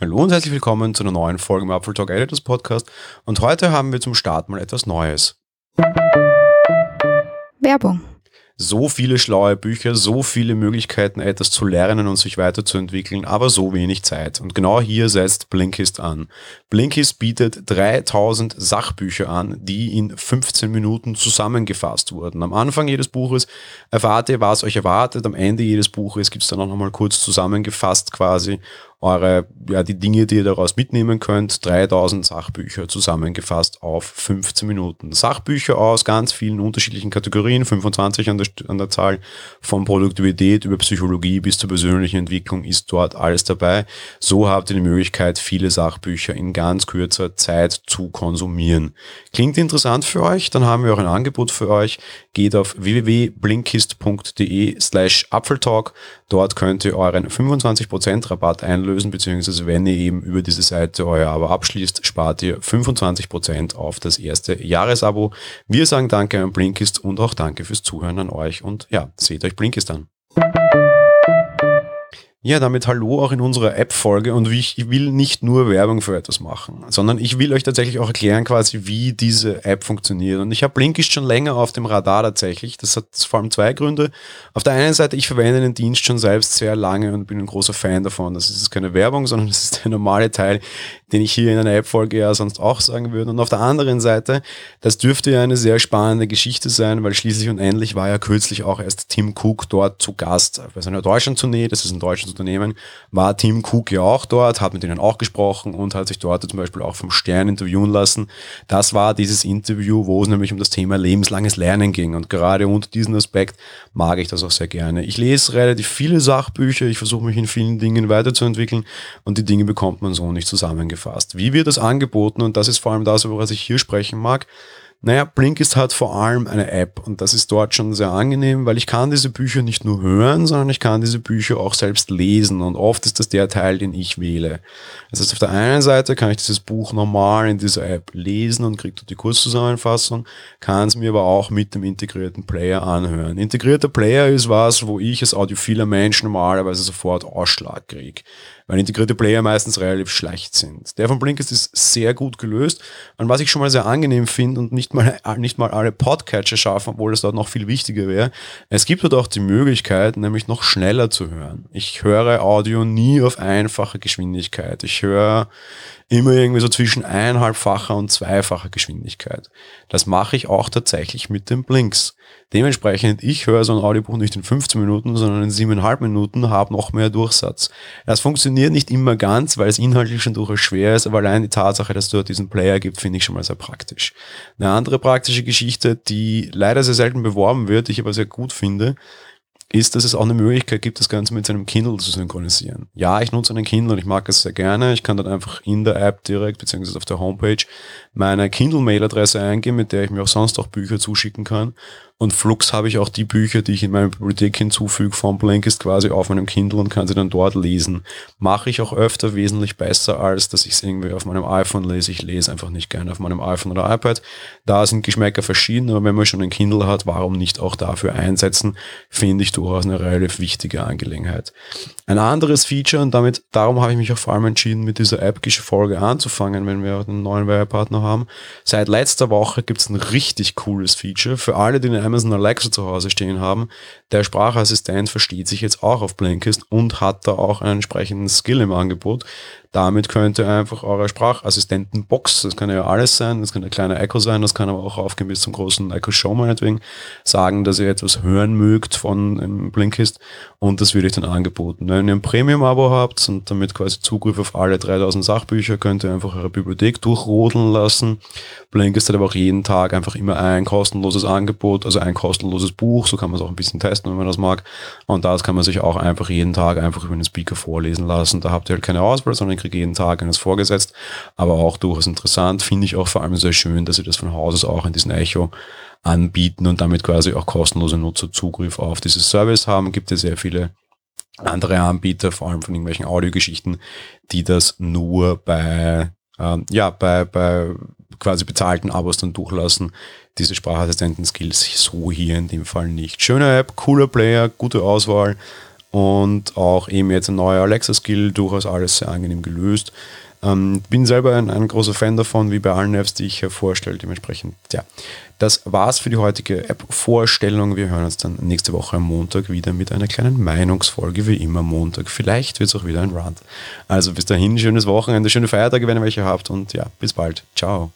Hallo und herzlich willkommen zu einer neuen Folge im Apple Talk Editors Podcast. Und heute haben wir zum Start mal etwas Neues. Werbung so viele schlaue Bücher, so viele Möglichkeiten, etwas zu lernen und sich weiterzuentwickeln, aber so wenig Zeit. Und genau hier setzt Blinkist an. Blinkist bietet 3000 Sachbücher an, die in 15 Minuten zusammengefasst wurden. Am Anfang jedes Buches erfahrt ihr, was euch erwartet. Am Ende jedes Buches gibt es dann auch nochmal kurz zusammengefasst quasi eure, ja, die Dinge, die ihr daraus mitnehmen könnt. 3000 Sachbücher zusammengefasst auf 15 Minuten. Sachbücher aus ganz vielen unterschiedlichen Kategorien, 25 an der, an der Zahl, von Produktivität über Psychologie bis zur persönlichen Entwicklung ist dort alles dabei. So habt ihr die Möglichkeit, viele Sachbücher in ganz kürzer Zeit zu konsumieren. Klingt interessant für euch? Dann haben wir auch ein Angebot für euch. Geht auf www.blinkist.de slash Apfeltalk. Dort könnt ihr euren 25% Rabatt einlösen lösen, beziehungsweise wenn ihr eben über diese Seite euer Abo abschließt, spart ihr 25% auf das erste Jahresabo. Wir sagen Danke an Blinkist und auch Danke fürs Zuhören an euch und ja, seht euch Blinkist an. Ja, damit hallo auch in unserer App-Folge und ich will nicht nur Werbung für etwas machen, sondern ich will euch tatsächlich auch erklären quasi, wie diese App funktioniert. Und ich habe Blinkist schon länger auf dem Radar tatsächlich. Das hat vor allem zwei Gründe. Auf der einen Seite, ich verwende den Dienst schon selbst sehr lange und bin ein großer Fan davon. Das ist keine Werbung, sondern das ist der normale Teil, den ich hier in einer App-Folge ja sonst auch sagen würde. Und auf der anderen Seite, das dürfte ja eine sehr spannende Geschichte sein, weil schließlich und endlich war ja kürzlich auch erst Tim Cook dort zu Gast bei seiner Deutschland-Tournee. Das ist ein deutsches Unternehmen, war Tim Cook ja auch dort, hat mit ihnen auch gesprochen und hat sich dort zum Beispiel auch vom Stern interviewen lassen. Das war dieses Interview, wo es nämlich um das Thema lebenslanges Lernen ging. Und gerade unter diesem Aspekt mag ich das auch sehr gerne. Ich lese relativ viele Sachbücher, ich versuche mich in vielen Dingen weiterzuentwickeln und die Dinge bekommt man so nicht zusammengefasst. Wie wird das angeboten? Und das ist vor allem das, worüber ich hier sprechen mag. Naja, Blinkist hat vor allem eine App und das ist dort schon sehr angenehm, weil ich kann diese Bücher nicht nur hören, sondern ich kann diese Bücher auch selbst lesen und oft ist das der Teil, den ich wähle. Das heißt, auf der einen Seite kann ich dieses Buch normal in dieser App lesen und kriege dort die Kurzzusammenfassung, kann es mir aber auch mit dem integrierten Player anhören. Integrierter Player ist was, wo ich als audiophiler Mensch normalerweise sofort Ausschlag kriege weil integrierte Player meistens relativ schlecht sind. Der von Blinkist ist sehr gut gelöst und was ich schon mal sehr angenehm finde und nicht mal, nicht mal alle Podcatcher schaffen, obwohl das dort noch viel wichtiger wäre, es gibt dort auch die Möglichkeit, nämlich noch schneller zu hören. Ich höre Audio nie auf einfache Geschwindigkeit. Ich höre immer irgendwie so zwischen eineinhalbfacher und zweifacher Geschwindigkeit. Das mache ich auch tatsächlich mit den Blinks. Dementsprechend, ich höre so ein Audiobuch nicht in 15 Minuten, sondern in siebeneinhalb Minuten, habe noch mehr Durchsatz. Das funktioniert nicht immer ganz, weil es inhaltlich schon durchaus schwer ist, aber allein die Tatsache, dass es dort diesen Player gibt, finde ich schon mal sehr praktisch. Eine andere praktische Geschichte, die leider sehr selten beworben wird, ich aber sehr gut finde, ist, dass es auch eine Möglichkeit gibt, das Ganze mit seinem Kindle zu synchronisieren. Ja, ich nutze einen Kindle und ich mag es sehr gerne. Ich kann dann einfach in der App direkt, beziehungsweise auf der Homepage, meine Kindle-Mail-Adresse eingeben, mit der ich mir auch sonst auch Bücher zuschicken kann. Und Flux habe ich auch die Bücher, die ich in meine Bibliothek hinzufüge, vom Blinkist quasi auf meinem Kindle und kann sie dann dort lesen. Mache ich auch öfter wesentlich besser, als dass ich es irgendwie auf meinem iPhone lese. Ich lese einfach nicht gerne auf meinem iPhone oder iPad. Da sind Geschmäcker verschieden, aber wenn man schon ein Kindle hat, warum nicht auch dafür einsetzen, finde ich durchaus eine relativ wichtige Angelegenheit. Ein anderes Feature, und damit, darum habe ich mich auch vor allem entschieden, mit dieser App-Folge anzufangen, wenn wir einen neuen Werbepartner haben. Seit letzter Woche gibt es ein richtig cooles Feature für alle, die eine Amazon Alexa zu Hause stehen haben. Der Sprachassistent versteht sich jetzt auch auf Blinkist und hat da auch einen entsprechenden Skill im Angebot. Damit könnt ihr einfach eure Sprachassistenten-Box, das kann ja alles sein, das kann ein kleiner Echo sein, das kann aber auch aufgehen bis zum großen Echo Show meinetwegen, sagen, dass ihr etwas hören mögt von einem Blinkist und das wird euch dann angeboten. Wenn ihr ein Premium-Abo habt und damit quasi Zugriff auf alle 3000 Sachbücher, könnt ihr einfach eure Bibliothek durchrodeln lassen. Blinkist hat aber auch jeden Tag einfach immer ein kostenloses Angebot, also ein kostenloses Buch, so kann man es auch ein bisschen testen, wenn man das mag. Und das kann man sich auch einfach jeden Tag einfach über den Speaker vorlesen lassen. Da habt ihr halt keine Auswahl, sondern ich kriege jeden Tag eines vorgesetzt, aber auch durchaus interessant, finde ich auch vor allem sehr schön, dass sie das von Haus aus auch in diesen Echo anbieten und damit quasi auch kostenlose Nutzer Zugriff auf dieses Service haben. Gibt es sehr viele andere Anbieter, vor allem von irgendwelchen Audiogeschichten, die das nur bei, ähm, ja, bei, bei quasi bezahlten Abos dann durchlassen. Diese Sprachassistenten-Skills so hier in dem Fall nicht. Schöne App, cooler Player, gute Auswahl und auch eben jetzt ein neuer Alexa-Skill, durchaus alles sehr angenehm gelöst. Ähm, bin selber ein, ein, großer Fan davon, wie bei allen Apps, die ich hier vorstelle. Dementsprechend, ja, das war's für die heutige App-Vorstellung. Wir hören uns dann nächste Woche am Montag wieder mit einer kleinen Meinungsfolge, wie immer Montag. Vielleicht wird es auch wieder ein Rant. Also bis dahin, schönes Wochenende, schöne Feiertage, wenn ihr welche habt und ja, bis bald. Ciao.